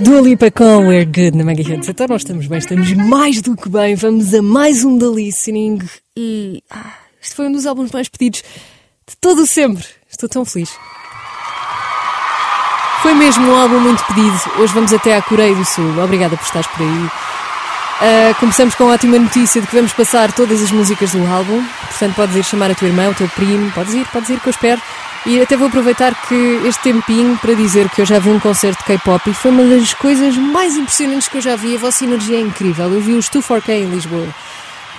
Dua Lipa com We're Good na Mega Hits. Então nós estamos bem, estamos mais do que bem. Vamos a mais um da Listening e ah, este foi um dos álbuns mais pedidos de todo o sempre. Estou tão feliz. Foi mesmo um álbum muito pedido. Hoje vamos até à Coreia do Sul. Obrigada por estares por aí. Uh, começamos com a ótima notícia de que vamos passar todas as músicas do álbum. Portanto, podes ir chamar a tua irmã, o teu primo. Podes ir, podes ir, que eu espero. E até vou aproveitar que este tempinho para dizer que eu já vi um concerto de K-pop e foi uma das coisas mais impressionantes que eu já vi. A vossa energia é incrível. Eu vi os 2 k em Lisboa.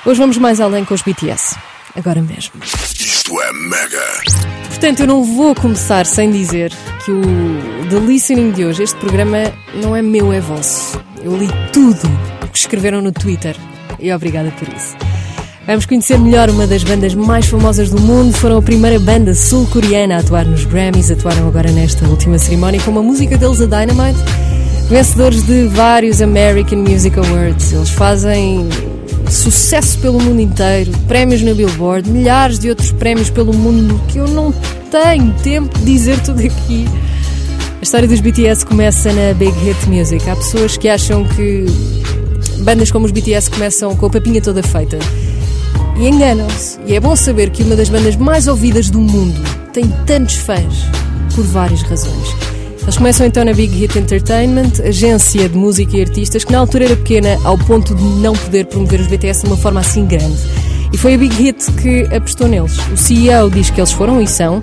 Hoje vamos mais além com os BTS. Agora mesmo. Isto é Mega. Portanto, eu não vou começar sem dizer que o The Listening de hoje, este programa, não é meu, é vosso. Eu li tudo o que escreveram no Twitter e obrigada por isso. Vamos conhecer melhor uma das bandas mais famosas do mundo. Foram a primeira banda sul-coreana a atuar nos Grammys. Atuaram agora nesta última cerimónia com uma música deles, a Dynamite. Vencedores de vários American Music Awards. Eles fazem sucesso pelo mundo inteiro, prémios na Billboard, milhares de outros prémios pelo mundo que eu não tenho tempo de dizer tudo aqui. A história dos BTS começa na Big Hit Music. Há pessoas que acham que bandas como os BTS começam com a papinha toda feita e enganam-se. E é bom saber que uma das bandas mais ouvidas do mundo tem tantos fãs por várias razões. Eles começam então na Big Hit Entertainment, agência de música e artistas, que na altura era pequena ao ponto de não poder promover os BTS de uma forma assim grande. E foi a Big Hit que apostou neles. O CEO diz que eles foram e são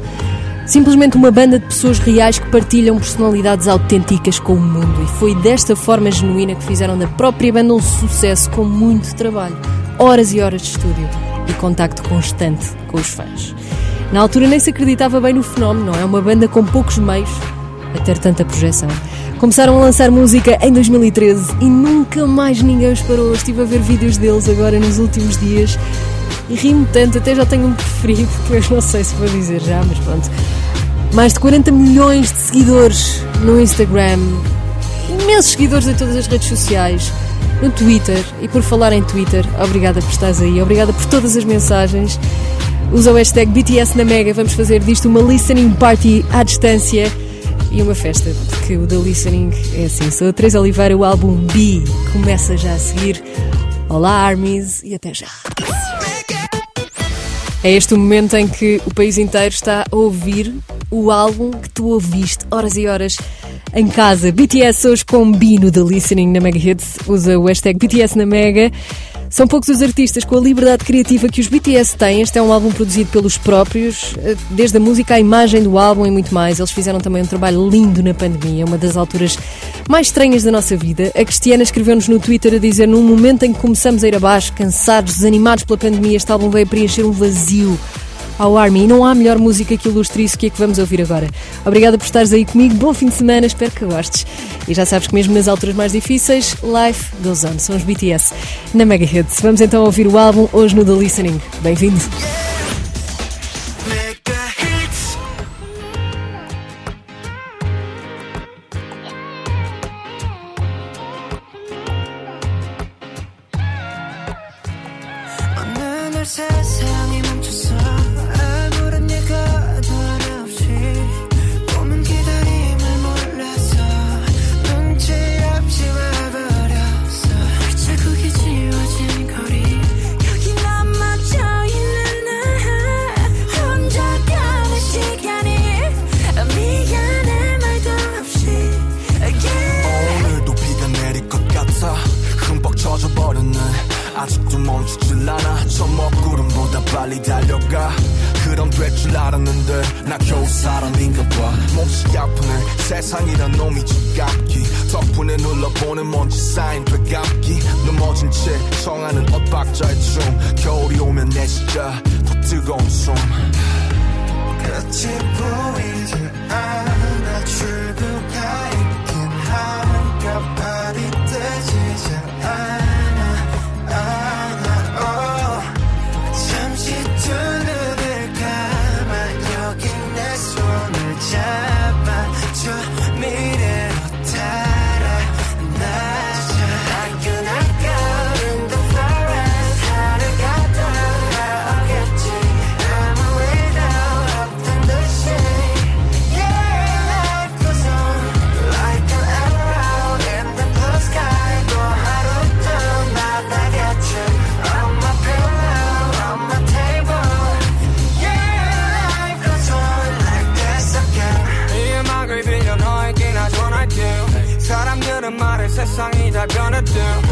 simplesmente uma banda de pessoas reais que partilham personalidades autênticas com o mundo. E foi desta forma genuína que fizeram da própria banda um sucesso com muito trabalho horas e horas de estúdio e contacto constante com os fãs. Na altura nem se acreditava bem no fenómeno, é? Uma banda com poucos meios a ter tanta projeção. Começaram a lançar música em 2013 e nunca mais ninguém os parou. Estive a ver vídeos deles agora nos últimos dias e rimo tanto, até já tenho um preferido que eu não sei se vou dizer já, mas pronto. Mais de 40 milhões de seguidores no Instagram, imensos seguidores em todas as redes sociais no Twitter. E por falar em Twitter, obrigada por estares aí, obrigada por todas as mensagens. Usa o hashtag BTS na Mega, vamos fazer disto uma listening party à distância e uma festa, porque o da listening é assim. Sou a Teresa Oliveira, o álbum B começa já a seguir. Olá, Armies, e até já. É este o momento em que o país inteiro está a ouvir o álbum que tu ouviste horas e horas em casa. BTS hoje com Bino da Listening na Mega Hits. Usa o hashtag BTS na Mega. São poucos os artistas com a liberdade criativa que os BTS têm. Este é um álbum produzido pelos próprios, eh, desde a música à imagem do álbum e muito mais. Eles fizeram também um trabalho lindo na pandemia, uma das alturas mais estranhas da nossa vida. A Cristiana escreveu-nos no Twitter a dizer: num momento em que começamos a ir abaixo, cansados, desanimados pela pandemia, este álbum veio preencher um vazio ao Army. E não há melhor música que ilustre isso que é que vamos ouvir agora. Obrigada por estares aí comigo, bom fim de semana, espero que gostes. E já sabes que mesmo nas alturas mais difíceis, life goes on. São os BTS na Mega Hits. Vamos então ouvir o álbum hoje no The Listening. Bem-vindo! 빨리 달려가. 그럼 될 줄 알았는데 나 겨우 사람인가 봐. 몹시 아프네. 세상이란 놈이 지각기. 덕분에 눌러보는 먼지 쌓인 배갑기. 넘어진 채 청하는 엇박자의 춤. 겨울이 오면 내 시야 더 뜨거운 숨. 끝이 보이지 않아 줄 waiting time. 다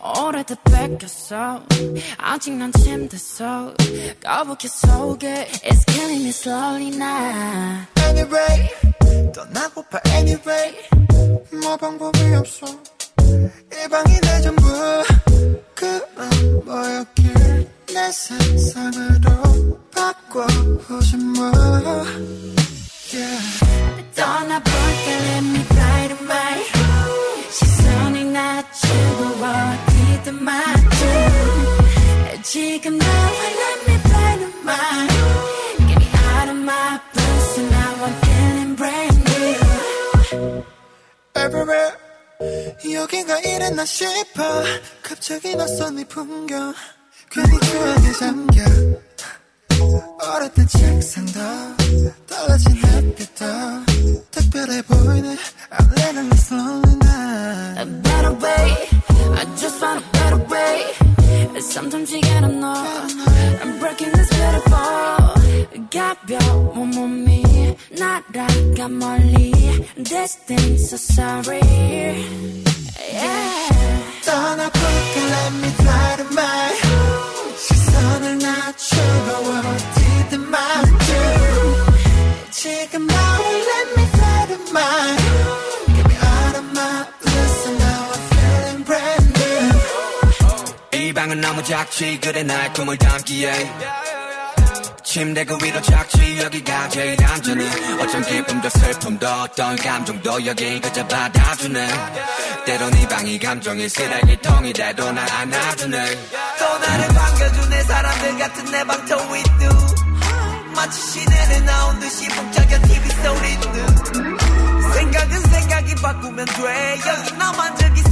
오래돼 뺏겼어. 아직 난 침대서 거북해 속에 It's killing me slowly now. Anyway 떠나고파 anyway. 뭐 방법이 없어. 이 방이 내 전부. 그런 뭐였길 내 세상으로 바꿔보지 뭐 yeah. 떠나볼게 let me 지금 나와 let me fly to my Get me out of my blues and now I'm feeling brand new everywhere 여긴가 이랬나 싶어 갑자기 낯선 이 풍경 괜히 추억에 잠겨 어렸던 책상도 떨어진 햇빛도 특별해 보이네 I'm living this lonely night A better way I just found a better way Sometimes you gotta know I'm breaking this beautiful 가벼운 몸이 날아가 멀리 This thing's so sorry Yeah 떠나볼게 let me fly to my 시선을 낮추고 어디든 맞춤 지금 작지 그래 날 꿈을 담기에. 침대 그 위로 작지 여기가 제일 안전해 어쩜 기쁨도 슬픔도 어떤 감정도 여긴 그저 받아주네. 때론 이 방이 감정의 쓰레기통이 돼도 날 안아주네. 또 나를 반겨주네 사람들 같은 내 방터 위도 마치 시내에 나온 듯이 북적여 TV 소리도 생각은 생각이 바꾸면 돼. 여기 나만 즐길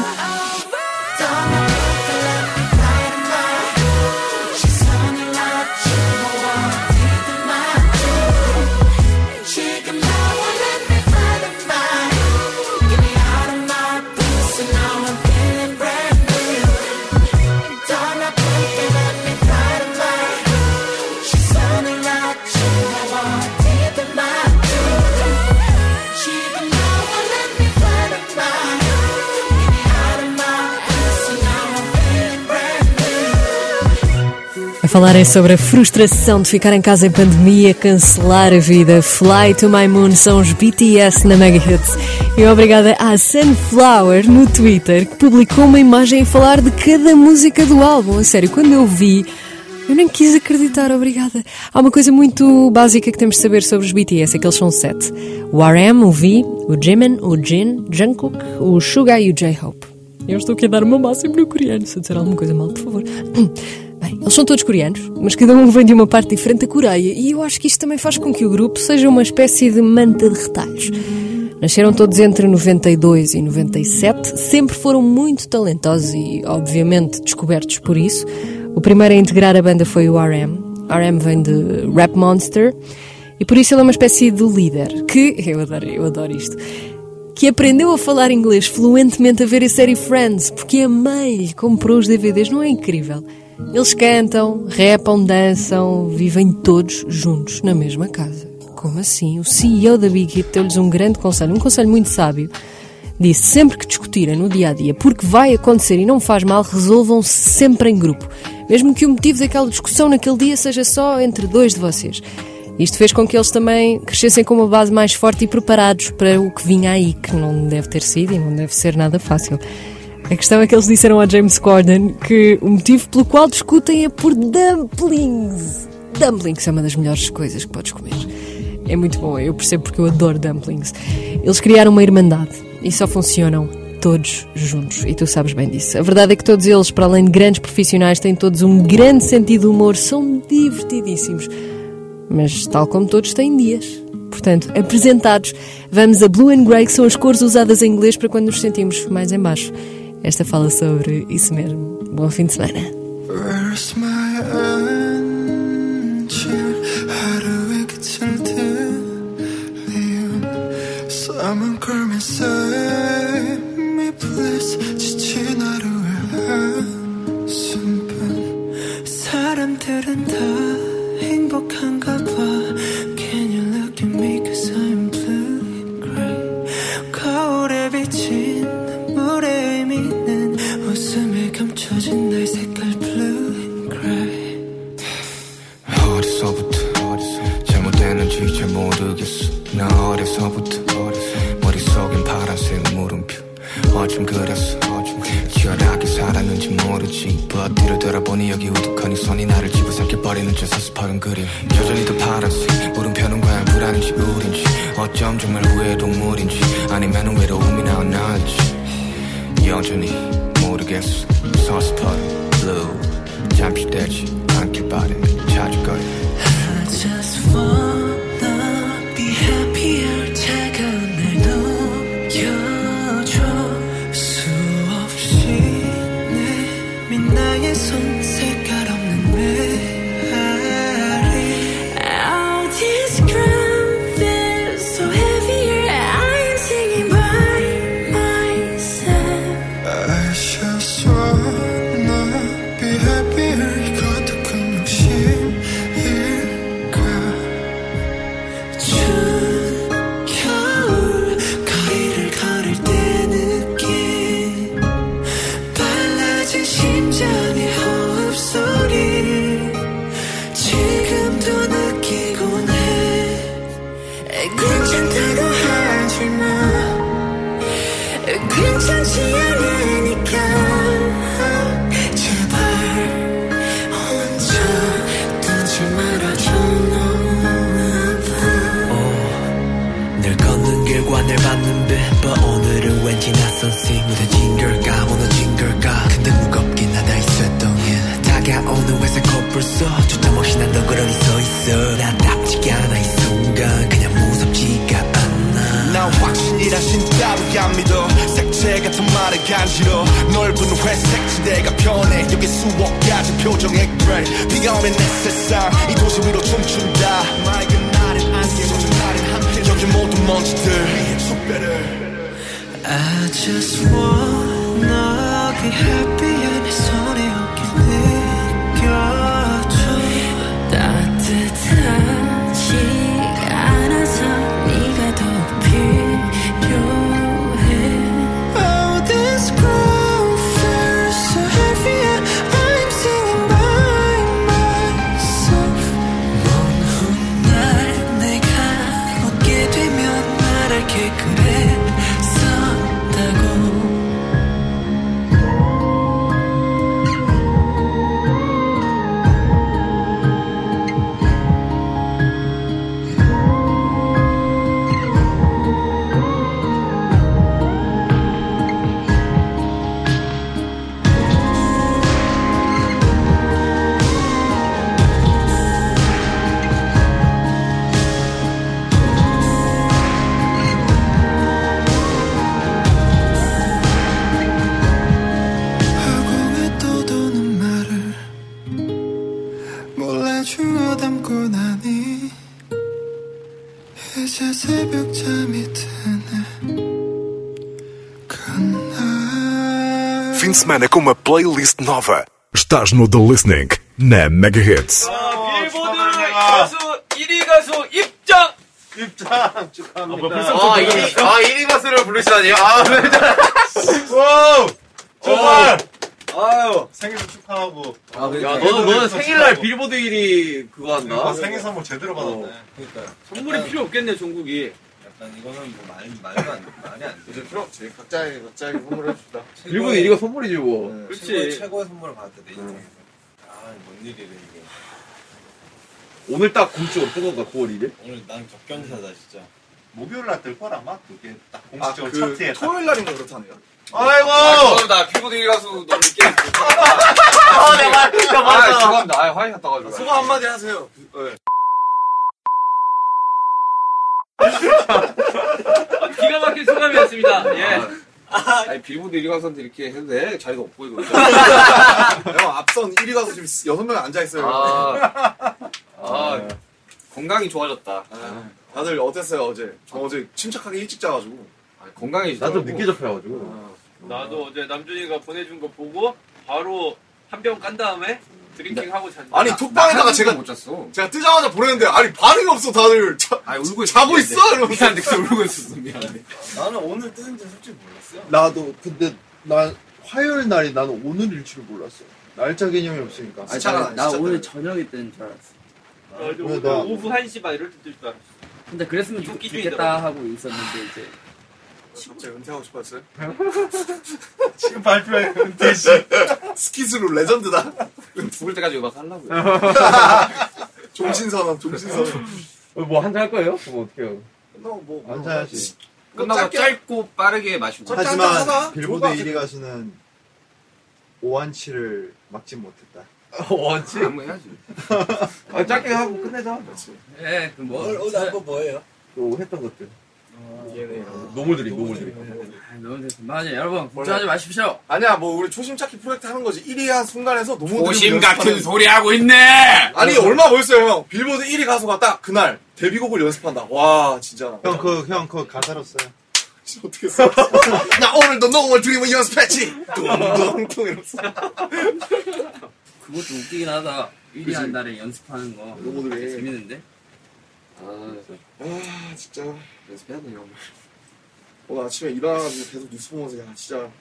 falarem sobre a frustração de ficar em casa em pandemia, cancelar a vida. Fly to My Moon são os BTS na Mega Hits. E obrigada à Sunflower no Twitter que publicou uma imagem a falar de cada música do álbum. A sério, quando eu vi, eu nem quis acreditar, obrigada. Há uma coisa muito básica que temos de saber sobre os BTS, é que eles são sete. O RM, o V, o Jimin, o Jin, Jungkook, o Suga e o J-Hope. Eu estou aqui a dar uma máxima no coreano, se eu disser alguma coisa mal, por favor. Bem, eles são todos coreanos, mas cada um vem de uma parte diferente da Coreia, e eu acho que isto também faz com que o grupo seja uma espécie de manta de retalhos. Nasceram todos entre 92 e 97, sempre foram muito talentosos e, obviamente, descobertos por isso. O primeiro a integrar a banda foi o RM. RM vem de Rap Monster, e por isso ele é uma espécie de líder, que, eu adoro, eu adoro isto, que aprendeu a falar inglês fluentemente a ver a série Friends, porque a mãe lhe comprou os DVDs, não é incrível? Eles cantam, rapam, dançam, vivem todos juntos na mesma casa. Como assim? O CEO da Big Hit deu-lhes um grande conselho, um conselho muito sábio. Disse: sempre que discutirem no dia a dia, porque vai acontecer e não faz mal, resolvam-se sempre em grupo. Mesmo que o motivo daquela discussão naquele dia seja só entre dois de vocês. Isto fez com que eles também crescessem com uma base mais forte e preparados para o que vinha aí, que não deve ter sido e não deve ser nada fácil. A questão é que eles disseram a James Corden que o motivo pelo qual discutem é por dumplings. Dumplings é uma das melhores coisas que podes comer. É muito bom, eu percebo porque eu adoro dumplings. Eles criaram uma irmandade e só funcionam todos juntos, e tu sabes bem disso. A verdade é que todos eles, para além de grandes profissionais, têm todos um grande sentido de humor, são divertidíssimos. Mas, tal como todos, têm dias. Portanto, apresentados, vamos a Blue and Grey, que são as cores usadas em inglês para quando nos sentimos mais em baixo. Esta fala sobre isso mesmo. Bom fim de semana. 모르지 버티를 돌아보니 여기 우두커니 손이 나를 집어삼켜 버리는 저 서스퍼른 그림. 여전히 더 파란색 물음표는 과연 불안인지 우린지 어쩜 정말 후회 동물인지 아니면 외로움이 나왔는지. 여전히 모르겠어. 서스퍼른 blue 잠시 되지 않길 바래. 찾을 거야 I just wanna 표정의 그레이 비가 오면 내 세상 이 도시 위로 춤춘다. 맑은 날엔 안개 젖은 날엔 함께 여기 모든 먼지들. So better I just wanna be happy 내손 semana com uma playlist nova. Estás no The Listening na Mega Hits. 빌보드 가수 1위 가수 입장! 입장 축하합니다. 아, 1위, 아, 1위 가수를 부르시다니. 아, 네. 와! 정말! 아유. 생일도 축하하고. 야, 너는, 너는 생일날 빌보드 1위 그거 한다? 아, 생일 선물 제대로 받았네. 그러니까요. 선물이 필요 없겠네, 종국이. 약간 이거는 뭐 말, 말도 안, 말이 안 돼. 이제 필요 없지. 각자의, 각자의 선물을 해줍시다. 빌보드 1위가 선물이지, 뭐. 네, 그렇지. 최고의, 최고의 선물을 받았대, 내 인생에서. 아, 뭔 일이래, 이게. 오늘 딱 공식으로 뜬 건가, 9월 1일? 오늘 난 격경사다, 진짜. 목요일 날뜰걸 아마? 그게 딱 공식적으로 그 차트에. 딱. 토요일 날인가 그렇다네요. 아이고! 죄송합니다. 빌보드 1위 가수 너무 늦게. 아, 내가 말, 진짜 아, 맞다. 죄송합니다. 아, 화이 갔다 가지고. 소감 한마디 하세요. 네. 기가 막힌 소감이었습니다. 예. 아니, 빌보드 1위 가수한테 이렇게 해도 돼? 자리가 없고, 이거. 형 앞선 1위 가서 지금 6명 앉아 있어요. 아, 아, 건강이 좋아졌다. 다들 어땠어요, 어제? 저 어제 침착하게 일찍 자가지고. 아, 건강이 나도 늦게 접해가지고. 나도 어제 남준이가 보내준 거 보고 바로 한 병 깐 다음에 드링킹 하고 잤는데 아니, 톡방에다가 제가, 못 잤어. 제가 뜨자마자 보냈는데, 아니, 반응이 없어, 다들. 자, 아 울고 있어. 자고 있어? 이러면서. 미안해, 그때 울고 있었어. 미안해. 나는 오늘 뜨는지 솔직히 몰랐어요. 나도 근데 난 화요일 날이 나는 오늘일 줄 몰랐어. 날짜 개념이 없으니까. 아니, 진짜, 나 진짜 오늘. 저녁에 뜨는 줄 알았어. 나왜 나- 오후 1시 반 이럴 때 뜰 줄 알았어. 근데 그랬으면 좋, 좋겠다 하고 있었는데 이제 갑자기 은퇴하고 싶었어요? 지금 발표해, 은퇴 씨. 스키스로 레전드다. 죽을 때까지 음악 하려고요. 종신선언, 종신선언. 뭐 한 잔 할 거예요? 그럼 어떻게 해요? 뭐, 뭐. 한잔하지. 끝나고 짧고 빠르게 마시고. 하지만 빌보드 1위 가수는 오한치를 막지 못했다. 원치? 한번 해야지. 아, 짧게 하고 끝내자. 예, 그럼 뭐 오늘, 오늘 한번 뭐예요? 또 했던 것들. 노물들이, 노물들이. 아, 너무 됐어. 맞아, 여러분 걱정하지 마십시오. 아니야, 뭐, 우리 초심 찾기 프로젝트 하는 거지. 1위 한 순간에서 너무 고심 같은 소리 하고 있네. 아니, 얼마 멋있어요, 형. 빌보드 1위 가수가 딱 그날 데뷔곡을 연습한다. 와, 진짜. 형, 그, 형, 그거 가사로 써요. 어떻게 써? 나 오늘도 노을 드림을 연습했지. 뚱뚱뚱 이러면서. 그것도 웃기긴 하다. 1위 한 달에 연습하는 거. 너무들 해. 재밌는데? 아, 아, 진짜. 연습해야 돼요. 오늘 아침에 일어나가지고 계속 뉴스 보면서, 야, 진짜.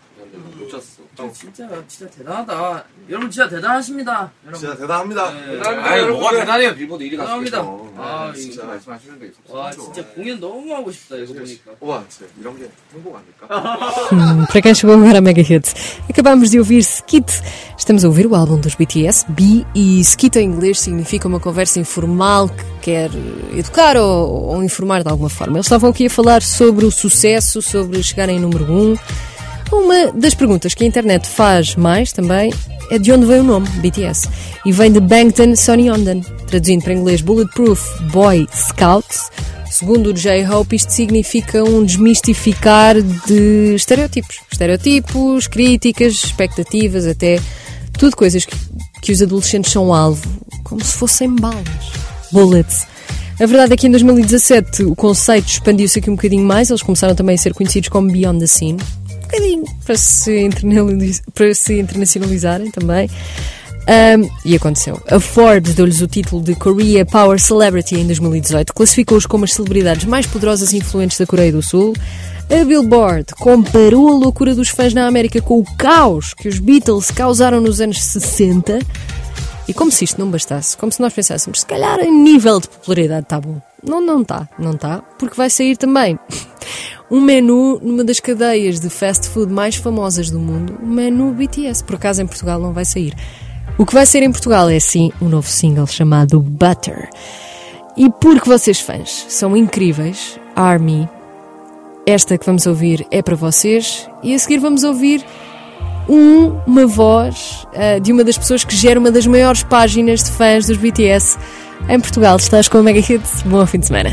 못 잤어. 아, 진짜 진짜 대단하다. 여러분 진짜 대단하십니다. 여러분. 진짜 대단합니다. 네. 아니, 뭐가 대단해요, 빌보드 1위 가수. 대단합니다. 아, 진짜 이거- 말씀하시는데. 와 진짜 공연 너무 하고 싶다 이거 보니까. 와, 진짜 이런 게 행복 아닐까? Hum, para quem chegou agora a Mega Hits, acabámos de ouvir Skit. Estamos a ouvir o álbum dos BTS, B, e Skit em inglês significa uma conversa informal que quer educar ou, ou informar de alguma forma. Eles estavam aqui a falar sobre o sucesso, sobre chegar em número 1. Um. uma das perguntas que a internet faz mais também é de onde veio o nome, BTS. E vem de Bangtan Sonyeondan, traduzindo para inglês Bulletproof Boy Scouts. Segundo o J-Hope, isto significa um desmistificar de estereótipos. Estereótipos, críticas, expectativas, até tudo coisas que, que os adolescentes são alvo, como se fossem balas. Bullets. A verdade é que em 2017 o conceito expandiu-se aqui um bocadinho mais, eles começaram também a ser conhecidos como Beyond the Scene. Bocadinho para se, para se internacionalizarem também. Um, e aconteceu. A Forbes deu-lhes o título de Korea Power Celebrity em 2018, classificou-os como as celebridades mais poderosas e influentes da Coreia do Sul. A Billboard comparou a loucura dos fãs na América com o caos que os Beatles causaram nos anos 60. E como se isto não bastasse, como se nós pensássemos, se calhar em nível de popularidade está bom. Não, não está, não está, porque vai sair também um menu numa das cadeias de fast food mais famosas do mundo, o menu BTS. Por acaso em Portugal não vai sair. O que vai ser em Portugal é sim um novo single chamado Butter. E porque vocês fãs são incríveis, Army, esta que vamos ouvir é para vocês e a seguir vamos ouvir um, uma voz uh, de uma das pessoas que gera uma das maiores páginas de fãs dos BTS em Portugal. Estás com a Mega Hits? Bom fim de semana.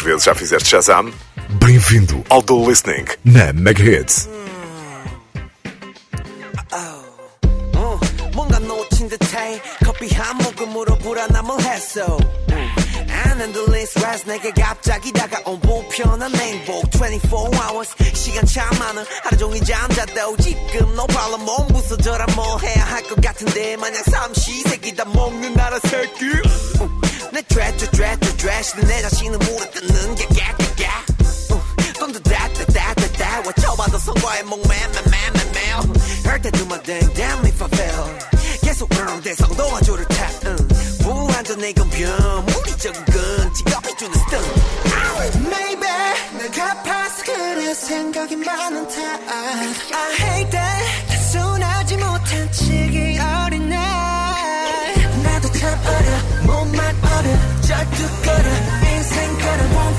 vezes já fizeste Shazam? Bem-vindo ao Do Listening na Megahits. Hum. Oh. Endless rest 내게 갑자기 다가온 불편한 행복 24 hours 시간 참 많아 하루 종일 잠잤다오 지금 no problem 몸 부서져라 뭐 해야 할 것 같은데 마냥 삼시세끼 다 먹는 나라 새끼 uh. 내 trash trash trash 내 자신을 물에 뜯는 게 깨깨깨 던져다다다다다 외쳐봐도 성과의 목매매매매매 Hurt that to my damn damn if I fail 계속 earn 대성 너와 조를 타 무한전 내 검편 물리적인 건 지갑이 주는 스턴 Maybe 내가 past 그래 생각이 많은 탓 I hate that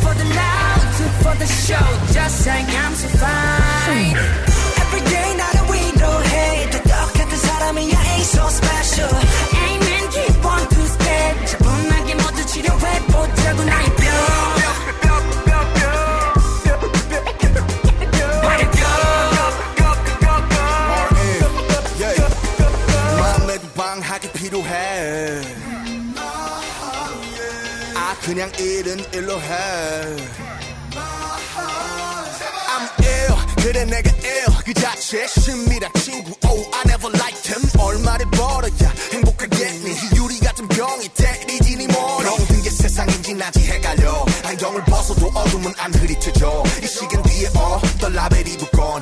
for the for the show Just like I'm so fine. 그냥 일은 일로 해. I'm ill. 그래 내가 ill. 그 자체 신미라 친구. Oh I never liked him. 얼마를 벌어야 행복하겠니? 유리 같은 병이 때리지니 뭐니? 병든 게 세상인지 난지 헷갈려. 안경을 벗어도 어둠은 안 흐리쳐져. 이 시간 뒤에 어떤 라벨이 붙건?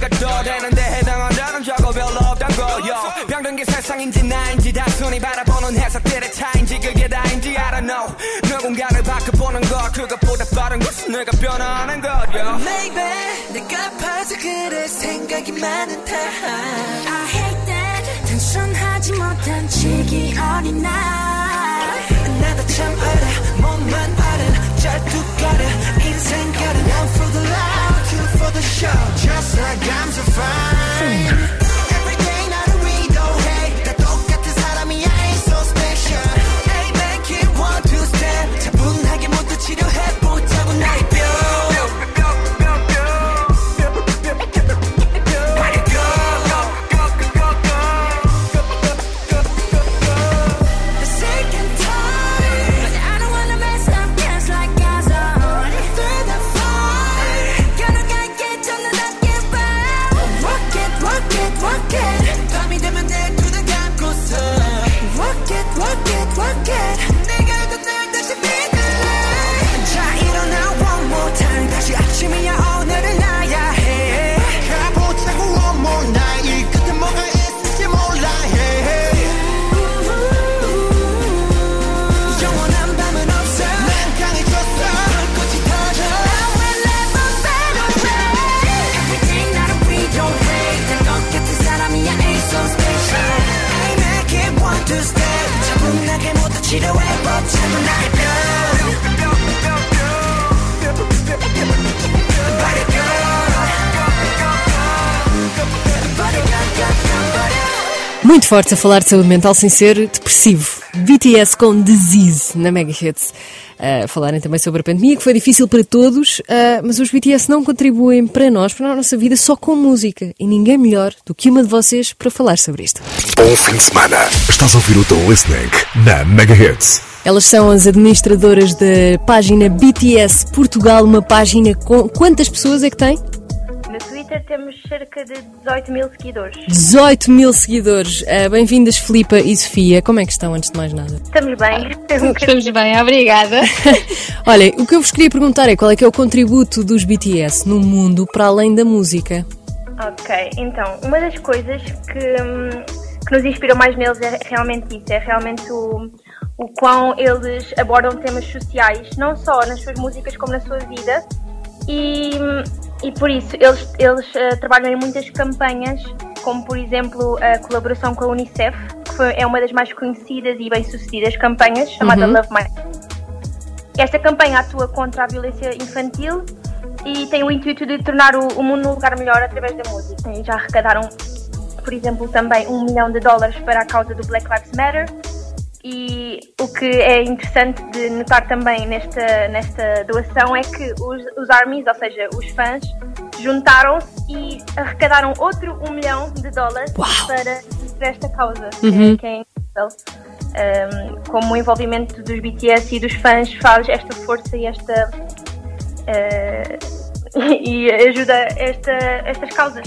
400개가 더 되는데 해당한다는 저거 별로 없단 거요. 병든 게 세상인지 나인지 단순히 바라보는 해석들의 차인지 그게 다인지 don't know. 누군가를 바꿔보는 것 그것보다 빠른 것은 내가 변화하는 거요 Maybe 내가 아파서 그래 생각이 많은 탓 I hate that 단순하지 못한 지기 어린 날. 나도 참 알아 몸만 알아 잘뚝 가려 인생 Muito forte a falar de saúde mental sem ser depressivo. BTS com Disease na Mega Hits. Uh, falarem também sobre a pandemia, que foi difícil para todos, uh, mas os BTS não contribuem para nós, para a nossa vida, só com música. E ninguém melhor do que uma de vocês para falar sobre isto. Bom fim de semana. Estás a ouvir o The Listening na Mega Hits. Elas são as administradoras da página BTS Portugal, uma página com. Quantas pessoas é que tem? Twitter temos cerca de 18 mil seguidores. 18 mil seguidores. Uh, Bem-vindas, Filipa e Sofia. Como é que estão, antes de mais nada? Estamos bem. Estamos bem, obrigada. Olha, o que eu vos queria perguntar é qual é que é o contributo dos BTS no mundo para além da música? Ok, então, uma das coisas que, hum, que nos inspirou mais neles é realmente isso, é realmente o, o quão eles abordam temas sociais, não só nas suas músicas como na sua vida, e, hum, e por isso eles, eles eh, trabalham em muitas campanhas, como por exemplo a colaboração com a Unicef, que foi- é uma das mais conhecidas e bem-sucedidas campanhas, chamada Uhum. Love My esta campanha atua contra a violência infantil e tem o intuito de tornar o, o mundo um lugar melhor através da música. E já arrecadaram, por exemplo, também um milhão de dólares para a causa do Black Lives Matter. E o que é interessante de notar também nesta, nesta doação é que os, os ARMYs, ou seja, os fãs, juntaram-se e arrecadaram outro um milhão de dólares para, para esta causa, é- Uhum. que é incrível. Um, como o envolvimento dos BTS e dos fãs faz esta força e esta eh, e ajuda esta, estas causas.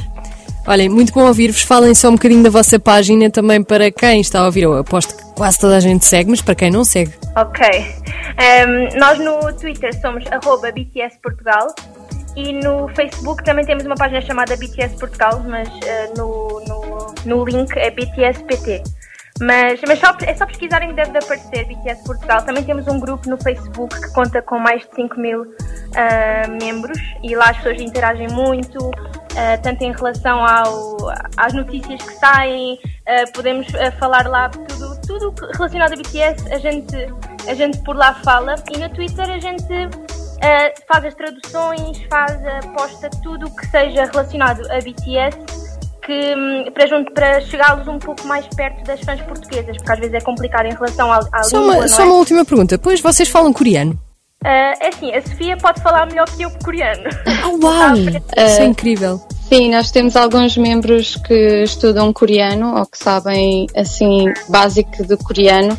Olhem, muito bom ouvir-vos. Falem só um bocadinho da vossa página também para quem está a ouvir. Eu aposto que quase toda a gente segue, mas para quem não segue. Ok. Um, nós no Twitter somos arroba BTS Portugal e no Facebook também temos uma página chamada BTS Portugal, mas eh, no, no, no link é BTSPT. Mas, mas só, é só pesquisarem que deve de aparecer BTS Portugal. Também temos um grupo no Facebook que conta com mais de 5 mil ah, membros e lá as pessoas interagem muito, ah, tanto em relação ao, às notícias que saem, ah, podemos falar lá tudo, tudo relacionado a BTS, a gente, a gente por lá fala e no Twitter a gente ah, faz as traduções, faz, ah, posta tudo o que seja relacionado a BTS que, hum, para, jun- para chegá-los um pouco mais perto das fãs portuguesas, porque às vezes é complicado em relação à, à Só língua, uma, só é? uma última pergunta. Pois vocês falam coreano? Ah, é assim, a Sofia pode falar melhor que eu coreano. Oh, uau! Isso é incrível. Sim, nós temos alguns membros que estudam coreano ou que sabem, assim, básico do coreano.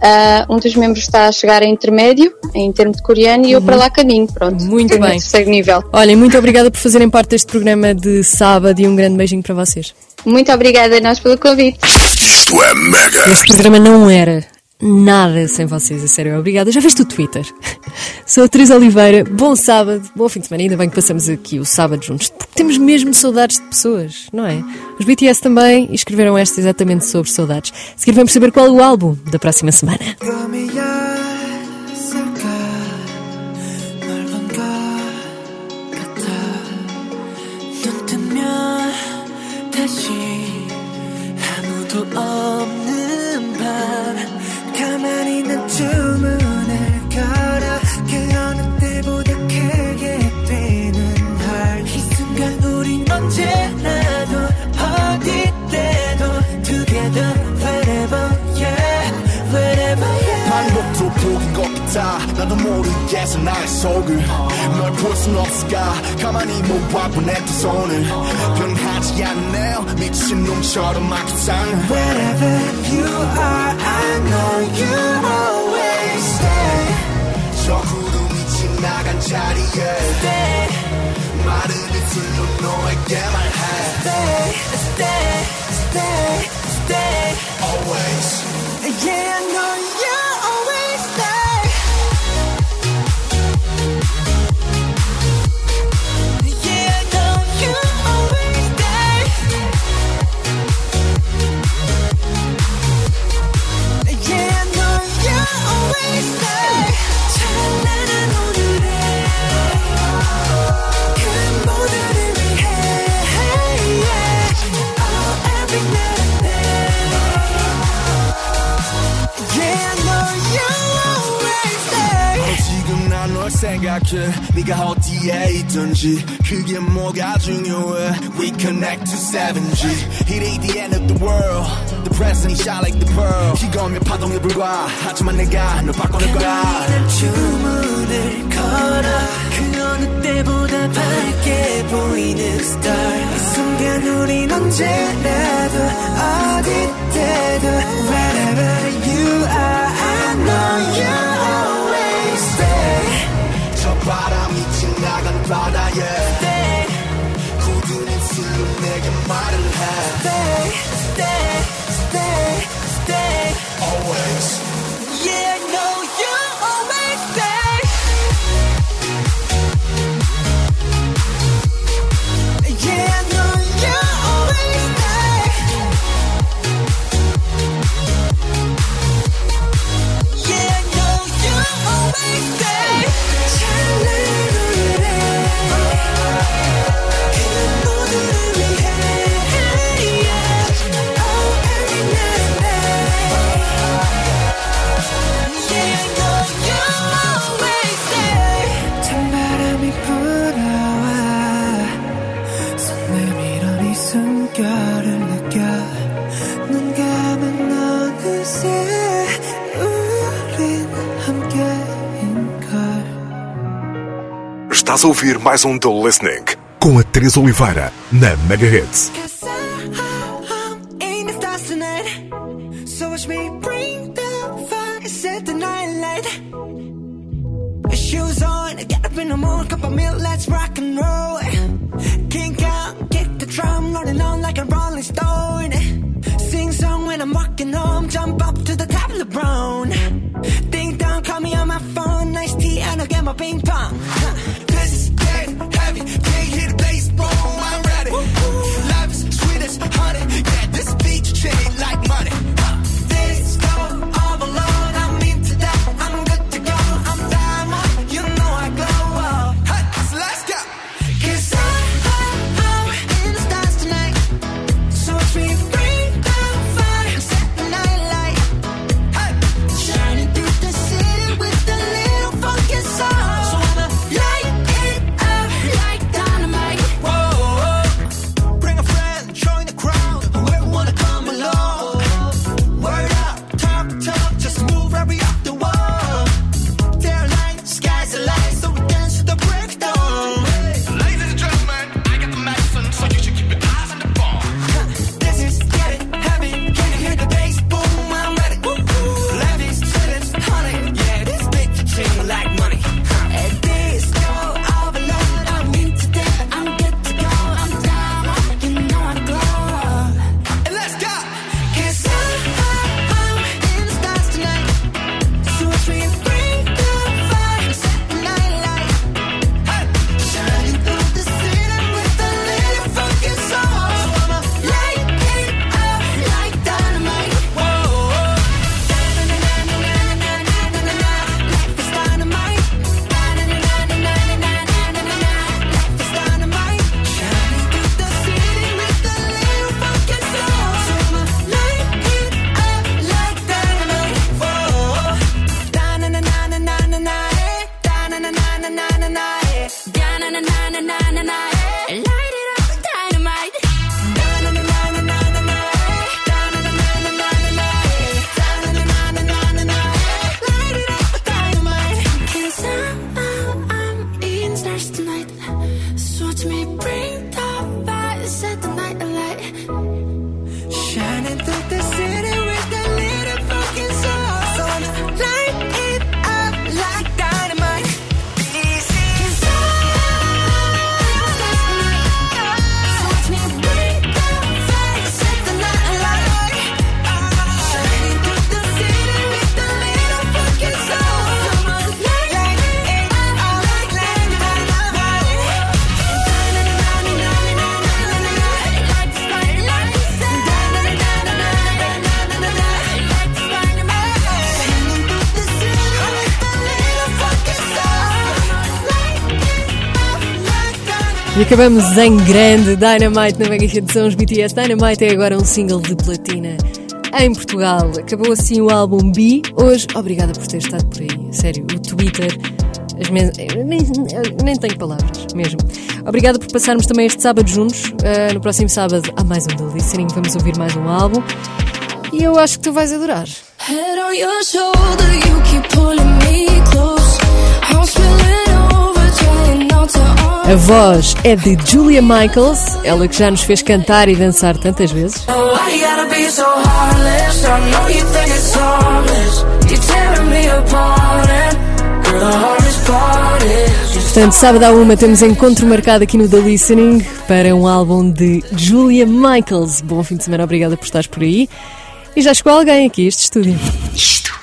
Ah, um dos membros está a chegar a intermédio, em termos de coreano, e eu para lá caminho, pronto. Muito bem. terceiro nível. Olhem, muito obrigada por fazerem parte deste programa de sábado e um grande beijinho para vocês. Muito obrigada a nós pelo convite. Isto é Mega. Este programa não era nada sem vocês, a sério. Obrigada. Já viste o Twitter? Sou a Teresa Oliveira. Bom sábado, bom fim de semana. Ainda bem que passamos aqui o sábado juntos, porque temos mesmo saudades de pessoas, não é? Os BTS também escreveram esta exatamente sobre saudades. Seguir vamos saber qual é o álbum da próxima semana. 꿈 같아 나도 모르겠어 나의 속을 널 볼 순 없을까 가만히 내두 손을 변하지 않네요 미친 놈처럼 막 이상해 Wherever you are, I know you always stay. 저 구름이 지나간 자리에 Stay, 마른 입술로 너에게 말해 stay, stay, stay, stay. Always Yeah, I know you 생각해 네가 어디에 있든지 그게 뭐가 중요해 We connect to 7G It ain't the end of the world The present shine like the pearl 이거면 파동에 불과 하지만 내가 널 바꿔낼 거야 난 주문을 걸어 그 어느 때보다 밝게 보이는 star 이 순간 우린 언제라도 어디 때도 Wherever you are I know you always stay 저 바람이 지나간 바다에 Stay, 굳은 입술로 내게 말을 해 stay, stay, stay, stay Always Yeah, Estás a ouvir mais um The Listening. Com a Teresa Oliveira na Mega E acabamos em grande Dynamite na Mega Hit são os BTS. Dynamite é agora um single de platina em Portugal. Acabou assim o álbum B. Hoje, obrigada por ter estado por aí. Sério, o Twitter. As men... nem, nem tenho palavras, mesmo. Obrigada por passarmos também este sábado juntos. Uh, no próximo sábado há mais um The Listening. Vamos ouvir mais um álbum. E eu acho que tu vais adorar. Head on your shoulder, you keep pulling me close. I'm A voz é de Julia Michaels, ela que já nos fez cantar e dançar tantas vezes. Oh, Portanto, sábado à uma temos encontro marcado aqui no The Listening para um álbum de Julia Michaels. Bom fim de semana, obrigada por estares por aí. E já chegou alguém aqui a este estúdio. Isto